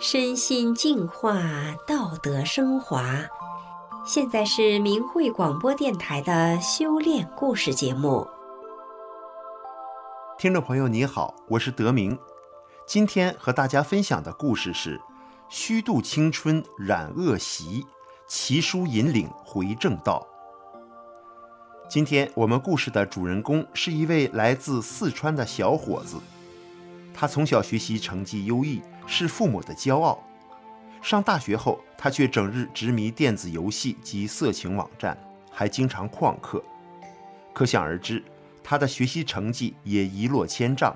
身心净化，道德升华。现在是明慧广播电台的修炼故事节目。听众朋友，你好，我是德明。今天和大家分享的故事是：虚度青春染恶习，奇书引领回正道。今天我们故事的主人公是一位来自四川的小伙子，他从小学习成绩优异，是父母的骄傲。上大学后，他却整日执迷电子游戏及色情网站，还经常旷课。可想而知，他的学习成绩也一落千丈。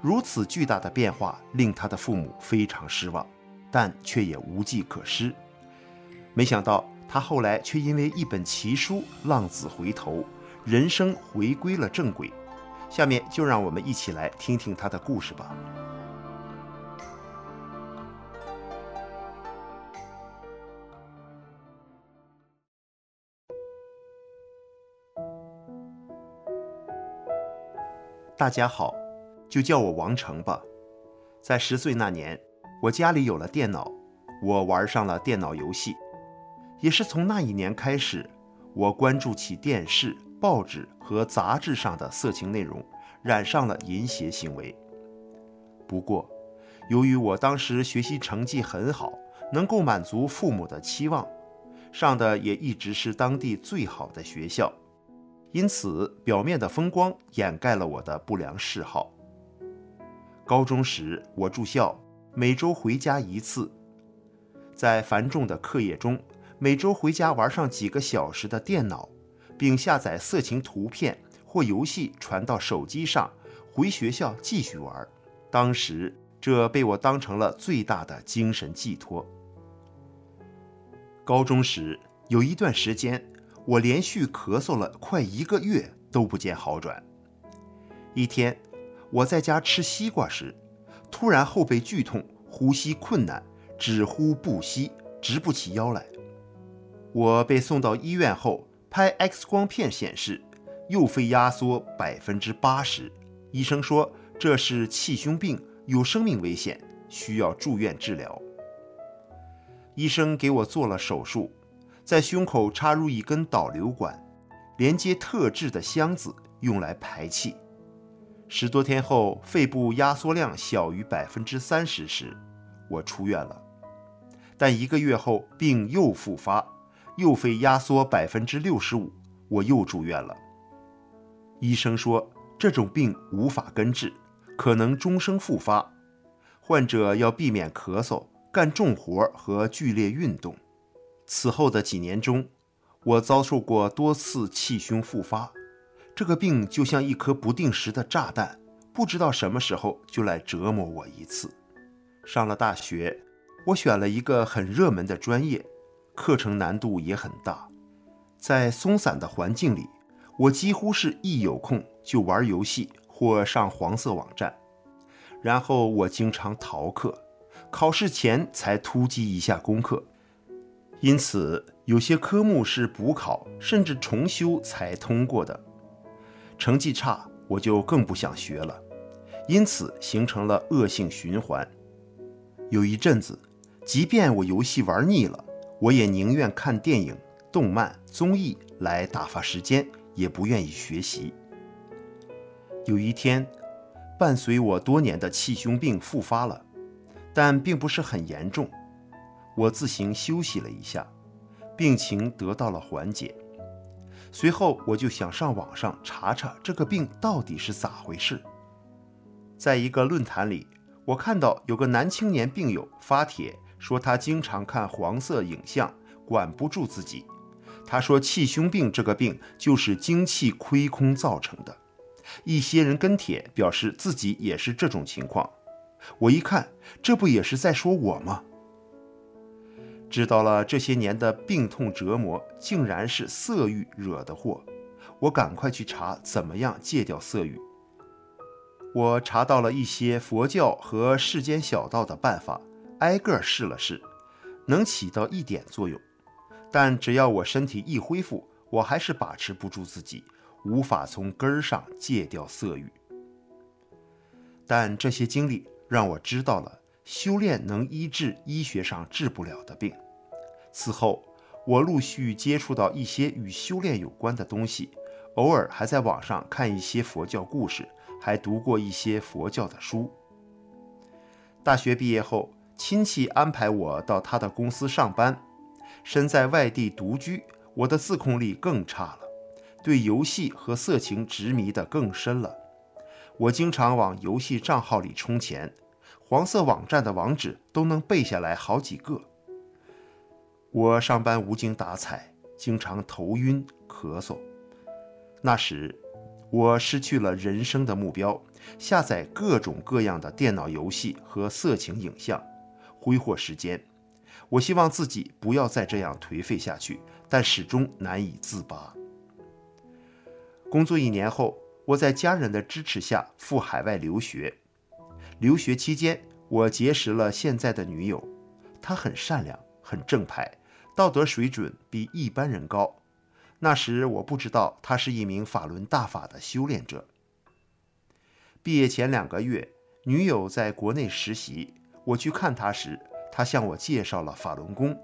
如此巨大的变化令他的父母非常失望，但却也无计可施。没想到。他后来却因为一本奇书浪子回头，人生回归了正轨。下面就让我们一起来听听他的故事吧。大家好，就叫我王成吧。在十岁那年，我家里有了电脑，我玩上了电脑游戏。也是从那一年开始，我关注起电视、报纸和杂志上的色情内容，染上了淫邪行为。不过，由于我当时学习成绩很好，能够满足父母的期望，上的也一直是当地最好的学校，因此表面的风光掩盖了我的不良嗜好。高中时，我住校，每周回家一次，在繁重的课业中。每周回家玩上几个小时的电脑，并下载色情图片或游戏传到手机上，回学校继续玩。当时这被我当成了最大的精神寄托。高中时有一段时间，我连续咳嗽了快一个月都不见好转。一天，我在家吃西瓜时，突然后背剧痛，呼吸困难，只呼不吸，直不起腰来。我被送到医院后，拍 X 光片显示右肺压缩百分之八十，医生说这是气胸病，有生命危险，需要住院治疗。医生给我做了手术，在胸口插入一根导流管，连接特制的箱子，用来排气。十多天后，肺部压缩量小于百分之三十时，我出院了。但一个月后，病又复发。右肺压缩百分之六十五，我又住院了。医生说这种病无法根治，可能终生复发，患者要避免咳嗽、干重活和剧烈运动。此后的几年中，我遭受过多次气胸复发，这个病就像一颗不定时的炸弹，不知道什么时候就来折磨我一次。上了大学，我选了一个很热门的专业。课程难度也很大，在松散的环境里，我几乎是一有空就玩游戏或上黄色网站，然后我经常逃课，考试前才突击一下功课，因此有些科目是补考甚至重修才通过的。成绩差，我就更不想学了，因此形成了恶性循环。有一阵子，即便我游戏玩腻了。我也宁愿看电影、动漫、综艺来打发时间，也不愿意学习。有一天，伴随我多年的气胸病复发了，但并不是很严重。我自行休息了一下，病情得到了缓解。随后，我就想上网上查查这个病到底是咋回事。在一个论坛里，我看到有个男青年病友发帖。说他经常看黄色影像，管不住自己。他说气胸病这个病就是精气亏空造成的。一些人跟帖表示自己也是这种情况。我一看，这不也是在说我吗？知道了这些年的病痛折磨，竟然是色欲惹的祸。我赶快去查怎么样戒掉色欲。我查到了一些佛教和世间小道的办法。挨个试了试，能起到一点作用，但只要我身体一恢复，我还是把持不住自己，无法从根儿上戒掉色欲。但这些经历让我知道了修炼能医治医学上治不了的病。此后，我陆续接触到一些与修炼有关的东西，偶尔还在网上看一些佛教故事，还读过一些佛教的书。大学毕业后，亲戚安排我到他的公司上班。身在外地独居，我的自控力更差了，对游戏和色情执迷得更深了。我经常往游戏账号里充钱，黄色网站的网址都能背下来好几个。我上班无精打采，经常头晕咳嗽。那时，我失去了人生的目标，下载各种各样的电脑游戏和色情影像，挥霍时间。我希望自己不要再这样颓废下去，但始终难以自拔。工作一年后，我在家人的支持下赴海外留学。留学期间，我结识了现在的女友，她很善良，很正派。道德水准比一般人高。那时我不知道她是一名法轮大法的修炼者。毕业前两个月，女友在国内实习，我去看他时，他向我介绍了法轮功，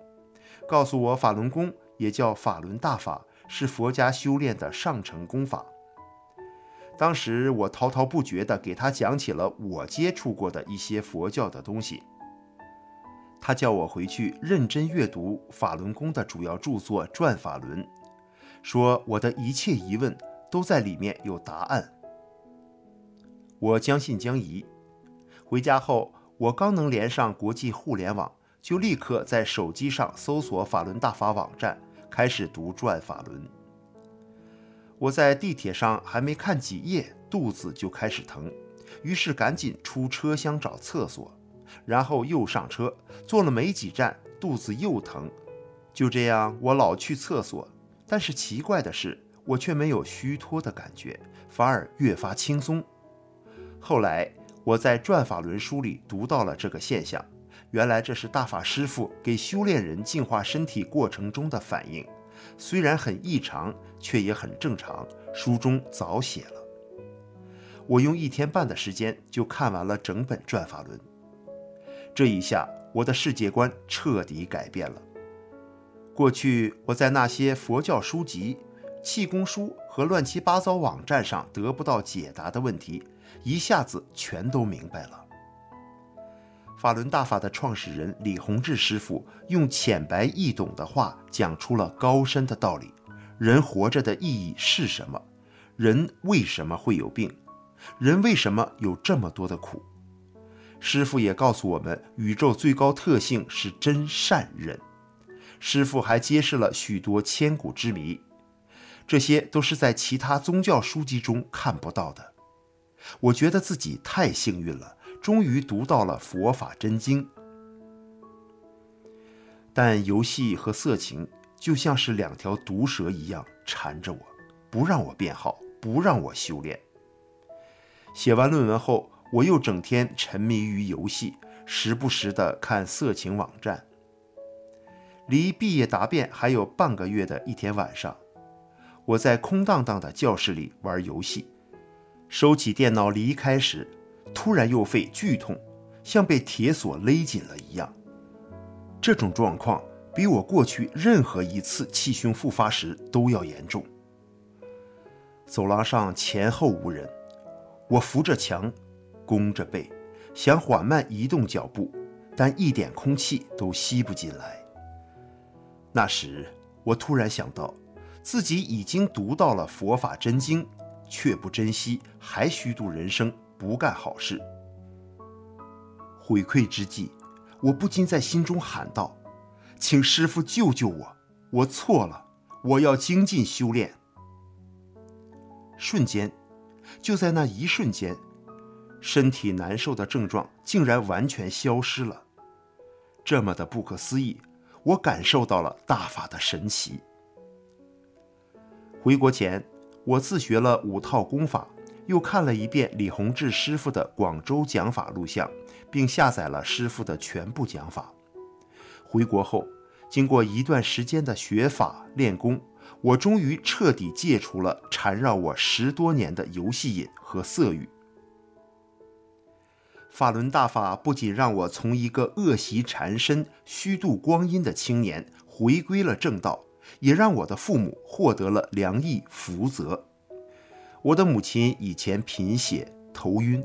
告诉我法轮功也叫法轮大法，是佛家修炼的上乘功法。当时我滔滔不绝地给他讲起了我接触过的一些佛教的东西。他叫我回去认真阅读法轮功的主要著作《转法轮》，说我的一切疑问都在里面有答案。我将信将疑。回家后，我刚能连上国际互联网，就立刻在手机上搜索法轮大法网站，开始读《转法轮》。我在地铁上还没看几页，肚子就开始疼，于是赶紧出车厢找厕所。然后又上车，坐了没几站，肚子又疼。就这样，我老去厕所，但是奇怪的是，我却没有虚脱的感觉，反而越发轻松。后来我在《转法轮》书里读到了这个现象，原来这是大法师父给修炼人净化身体过程中的反应，虽然很异常，却也很正常。书中早写了。我用一天半的时间就看完了整本《转法轮》。这一下，我的世界观彻底改变了。过去我在那些佛教书籍、气功书和乱七八糟网站上得不到解答的问题，一下子全都明白了。法轮大法的创始人李洪志师傅用浅白易懂的话讲出了高深的道理：人活着的意义是什么？人为什么会有病？人为什么有这么多的苦？师傅也告诉我们，宇宙最高特性是真善忍。师傅还揭示了许多千古之谜，这些都是在其他宗教书籍中看不到的。我觉得自己太幸运了，终于读到了佛法真经。但游戏和色情就像是两条毒蛇一样缠着我，不让我变好，不让我修炼。写完论文后，我又整天沉迷于游戏，时不时地看色情网站。离毕业答辩还有半个月的一天晚上，我在空荡荡的教室里玩游戏，收起电脑离开时，突然右肺剧痛，像被铁锁勒紧了一样。这种状况比我过去任何一次气胸复发时都要严重。走廊上前后无人，我扶着墙。弓着背，想缓慢移动脚步，但一点空气都吸不进来。那时，我突然想到，自己已经读到了佛法真经，却不珍惜，还虚度人生，不干好事。悔愧之际，我不禁在心中喊道：“请师父救救我！我错了，我要精进修炼。”瞬间，就在那一瞬间。身体难受的症状竟然完全消失了，这么的不可思议，我感受到了大法的神奇。回国前，我自学了五套功法，又看了一遍李洪志师傅的广州讲法录像，并下载了师傅的全部讲法。回国后，经过一段时间的学法练功，我终于彻底戒除了缠绕我十多年的游戏瘾和色欲。法轮大法不仅让我从一个恶习缠身、虚度光阴的青年回归了正道，也让我的父母获得了良益福泽。我的母亲以前贫血头晕，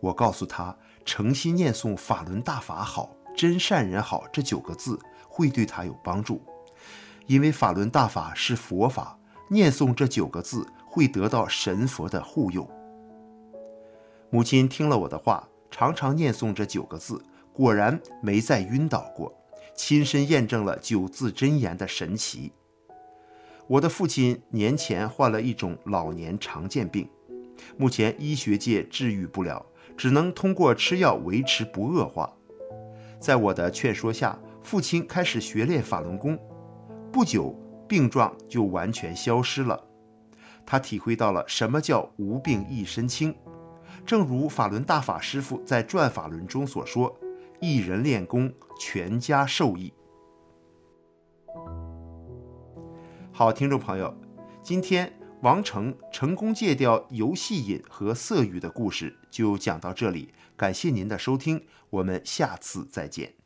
我告诉她，诚心念诵“法轮大法好，真善人好”这九个字会对她有帮助，因为法轮大法是佛法，念诵这九个字会得到神佛的护佑。母亲听了我的话，常常念诵这九个字，果然没再晕倒过，亲身验证了九字真言的神奇。我的父亲年前患了一种老年常见病，目前医学界治愈不了，只能通过吃药维持不恶化。在我的劝说下，父亲开始学练法轮功，不久病状就完全消失了。他体会到了什么叫无病一身轻。正如法轮大法师父在《转法轮》中所说：“一人练功，全家受益。”好，听众朋友，今天王成成功戒掉游戏瘾和色欲的故事就讲到这里，感谢您的收听，我们下次再见。